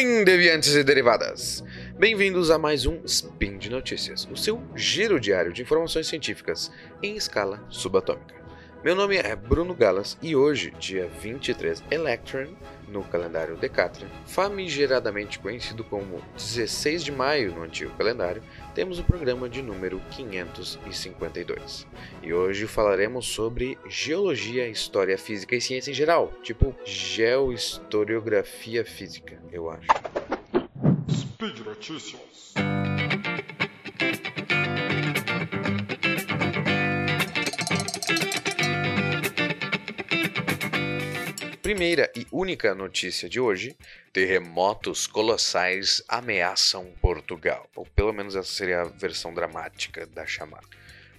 Deviantes e derivadas! Bem-vindos a mais um Spin de Notícias, o seu giro diário de informações científicas em escala subatômica. Meu nome é Bruno Galas e hoje, dia 23 Electron, no calendário Decathlon, famigeradamente conhecido como 16 de maio no antigo calendário, temos o programa de número 552. E hoje falaremos sobre geologia, história, física e ciência em geral, tipo geohistoriografia física, eu acho. Speed Notícias. Primeira e única notícia de hoje: terremotos colossais ameaçam Portugal. Ou pelo menos essa seria a versão dramática da chamada.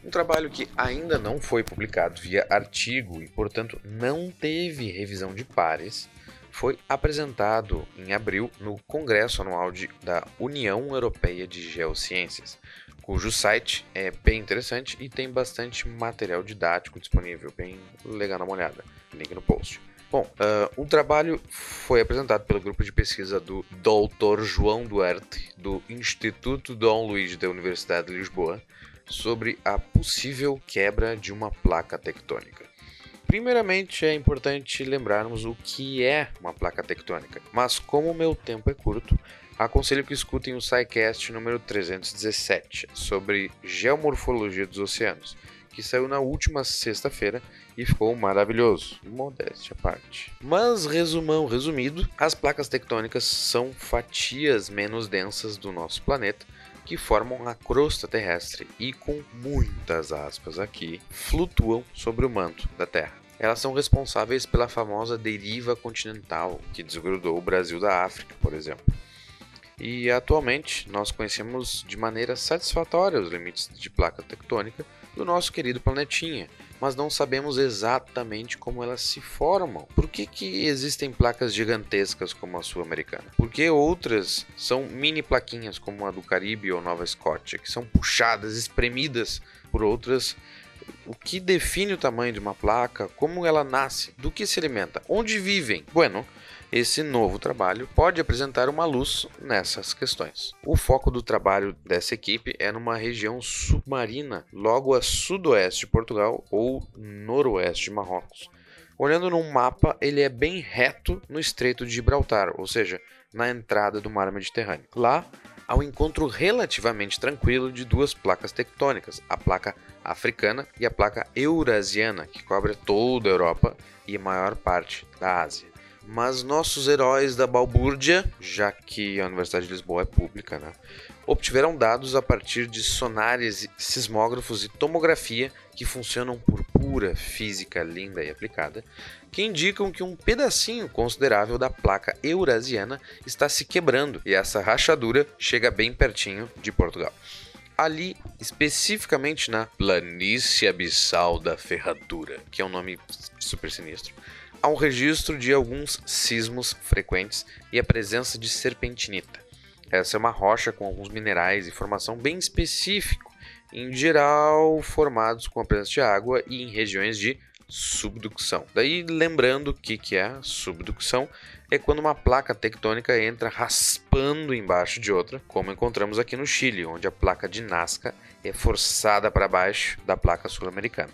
Um trabalho que ainda não foi publicado via artigo e, portanto, não teve revisão de pares, foi apresentado em abril no Congresso Anual de, da União Europeia de Geociências, cujo site é bem interessante e tem bastante material didático disponível, bem legal uma olhada. Link no post. Bom, uh, o trabalho foi apresentado pelo grupo de pesquisa do Dr. João Duarte, do Instituto Dom Luís da Universidade de Lisboa, sobre a possível quebra de uma placa tectônica. Primeiramente, é importante lembrarmos o que é uma placa tectônica, mas como o meu tempo é curto, aconselho que escutem o SciCast número 317 sobre geomorfologia dos oceanos, que saiu na última sexta-feira e ficou maravilhoso, modéstia à parte. Mas, resumão resumido, as placas tectônicas são fatias menos densas do nosso planeta que formam a crosta terrestre e, com muitas aspas aqui, flutuam sobre o manto da Terra. Elas são responsáveis pela famosa deriva continental que desgrudou o Brasil da África, por exemplo. E atualmente nós conhecemos de maneira satisfatória os limites de placa tectônica do nosso querido planetinha, mas não sabemos exatamente como elas se formam. Por que, que existem placas gigantescas como a sul-americana? Por que outras são mini plaquinhas como a do Caribe ou Nova Escócia, que são puxadas, espremidas por outras o que define o tamanho de uma placa, como ela nasce, do que se alimenta, onde vivem. Bueno, esse novo trabalho pode apresentar uma luz nessas questões. O foco do trabalho dessa equipe é numa região submarina, logo a sudoeste de Portugal ou noroeste de Marrocos. Olhando num mapa, ele é bem reto no Estreito de Gibraltar, ou seja, na entrada do mar Mediterrâneo. Lá, há um encontro relativamente tranquilo de duas placas tectônicas, a placa africana e a placa eurasiana, que cobre toda a Europa e a maior parte da Ásia. Mas nossos heróis da balbúrdia, já que a Universidade de Lisboa é pública, né, obtiveram dados a partir de sonares, sismógrafos e tomografia que funcionam por pura física linda e aplicada, que indicam que um pedacinho considerável da placa eurasiana está se quebrando e essa rachadura chega bem pertinho de Portugal. Ali, especificamente na Planície Abissal da Ferradura, que é um nome super sinistro, há um registro de alguns sismos frequentes e a presença de serpentinita. Essa é uma rocha com alguns minerais e formação bem específico, em geral formados com a presença de água e em regiões de subducção. Daí, lembrando o que, que é subducção, é quando uma placa tectônica entra raspando embaixo de outra, como encontramos aqui no Chile, onde a placa de Nazca é forçada para baixo da placa sul-americana.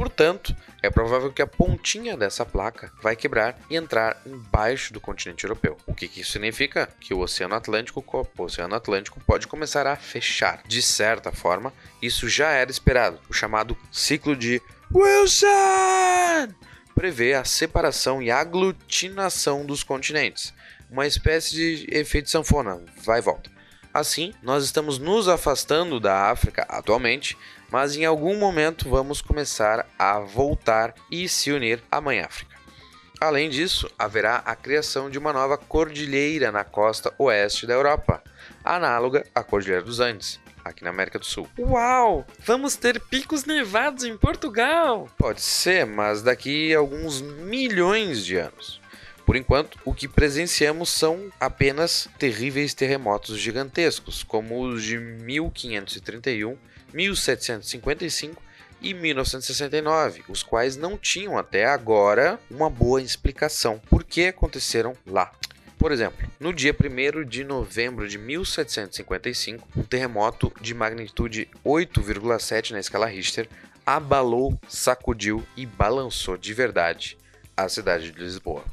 Portanto, é provável que a pontinha dessa placa vai quebrar e entrar embaixo do continente europeu. O que, que isso significa? Que o Oceano Atlântico, o Oceano Atlântico pode começar a fechar. De certa forma, isso já era esperado, o chamado ciclo de Wilson prevê a separação e aglutinação dos continentes, uma espécie de efeito sanfona, vai e volta. Assim, nós estamos nos afastando da África atualmente, mas em algum momento vamos começar a voltar e se unir à Mãe África. Além disso, haverá a criação de uma nova cordilheira na costa oeste da Europa, análoga à Cordilheira dos Andes aqui na América do Sul. Uau! Vamos ter picos nevados em Portugal! Pode ser, mas daqui a alguns milhões de anos. Por enquanto, o que presenciamos são apenas terríveis terremotos gigantescos, como os de 1531, 1755 e 1969, os quais não tinham até agora uma boa explicação por que aconteceram lá. Por exemplo, no dia 1 de novembro de 1755, um terremoto de magnitude 8,7 na escala Richter abalou, sacudiu e balançou de verdade a cidade de Lisboa.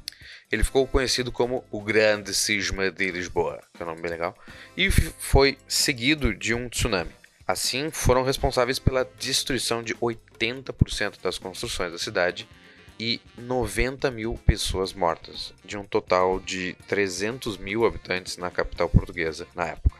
Ele ficou conhecido como o Grande Cisma de Lisboa, que é um nome bem legal, e foi seguido de um tsunami. Assim, foram responsáveis pela destruição de 80% das construções da cidade e 90 mil pessoas mortas, de um total de 300 mil habitantes na capital portuguesa na época.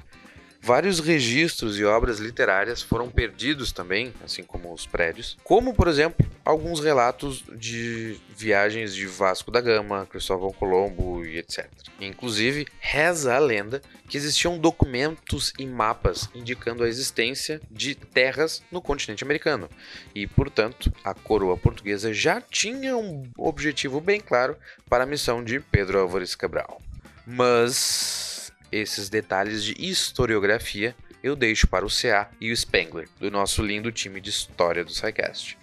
Vários registros e obras literárias foram perdidos também, assim como os prédios, como por exemplo alguns relatos de viagens de Vasco da Gama, Cristóvão Colombo e etc. Inclusive, reza a lenda que existiam documentos e mapas indicando a existência de terras no continente americano, e portanto a coroa portuguesa já tinha um objetivo bem claro para a missão de Pedro Álvares Cabral. Mas esses detalhes de historiografia eu deixo para o CA e o Spengler, do nosso lindo time de história do SciCast.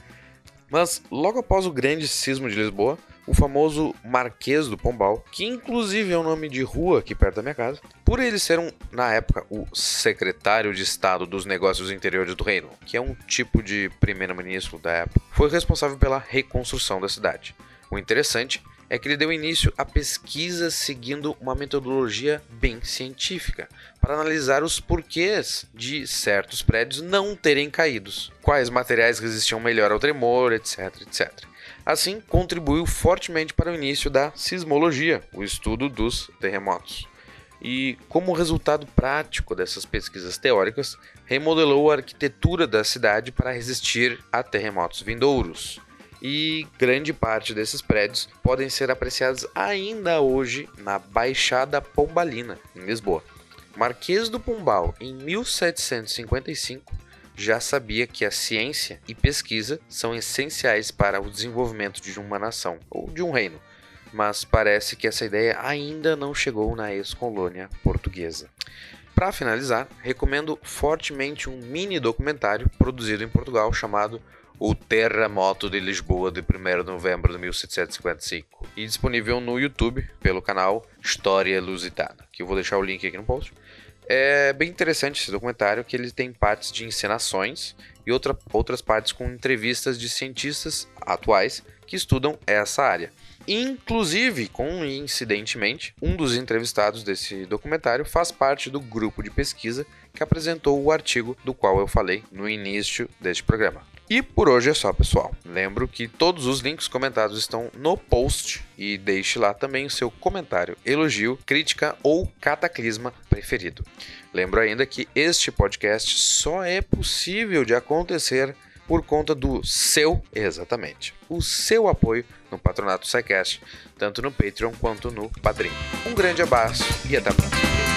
Mas logo após o grande sismo de Lisboa, o famoso Marquês do Pombal, que inclusive é um nome de rua aqui perto da minha casa, por ele ser um, na época, o secretário de Estado dos Negócios Interiores do Reino, que é um tipo de primeiro-ministro da época, foi responsável pela reconstrução da cidade. O interessante é que ele deu início a pesquisas seguindo uma metodologia bem científica, para analisar os porquês de certos prédios não terem caídos, quais materiais resistiam melhor ao tremor, etc, etc. Assim, contribuiu fortemente para o início da sismologia, o estudo dos terremotos. E, como resultado prático dessas pesquisas teóricas, remodelou a arquitetura da cidade para resistir a terremotos vindouros e grande parte desses prédios podem ser apreciados ainda hoje na Baixada Pombalina, em Lisboa. Marquês do Pombal, em 1755, já sabia que a ciência e pesquisa são essenciais para o desenvolvimento de uma nação ou de um reino, mas parece que essa ideia ainda não chegou na ex-colônia portuguesa. Para finalizar, recomendo fortemente um mini documentário produzido em Portugal chamado o Terremoto de Lisboa de 1 de novembro de 1755 e disponível no YouTube pelo canal História Lusitana, que eu vou deixar o link aqui no post. É bem interessante esse documentário, que ele tem partes de encenações e outra, outras partes com entrevistas de cientistas atuais que estudam essa área. Inclusive, coincidentemente, um dos entrevistados desse documentário faz parte do grupo de pesquisa que apresentou o artigo do qual eu falei no início deste programa. E por hoje é só, pessoal. Lembro que todos os links comentados estão no post e deixe lá também o seu comentário, elogio, crítica ou cataclisma preferido. Lembro ainda que este podcast só é possível de acontecer por conta do seu, exatamente, o seu apoio no Patronato SciCast, tanto no Patreon quanto no Padrim. Um grande abraço e até a próxima.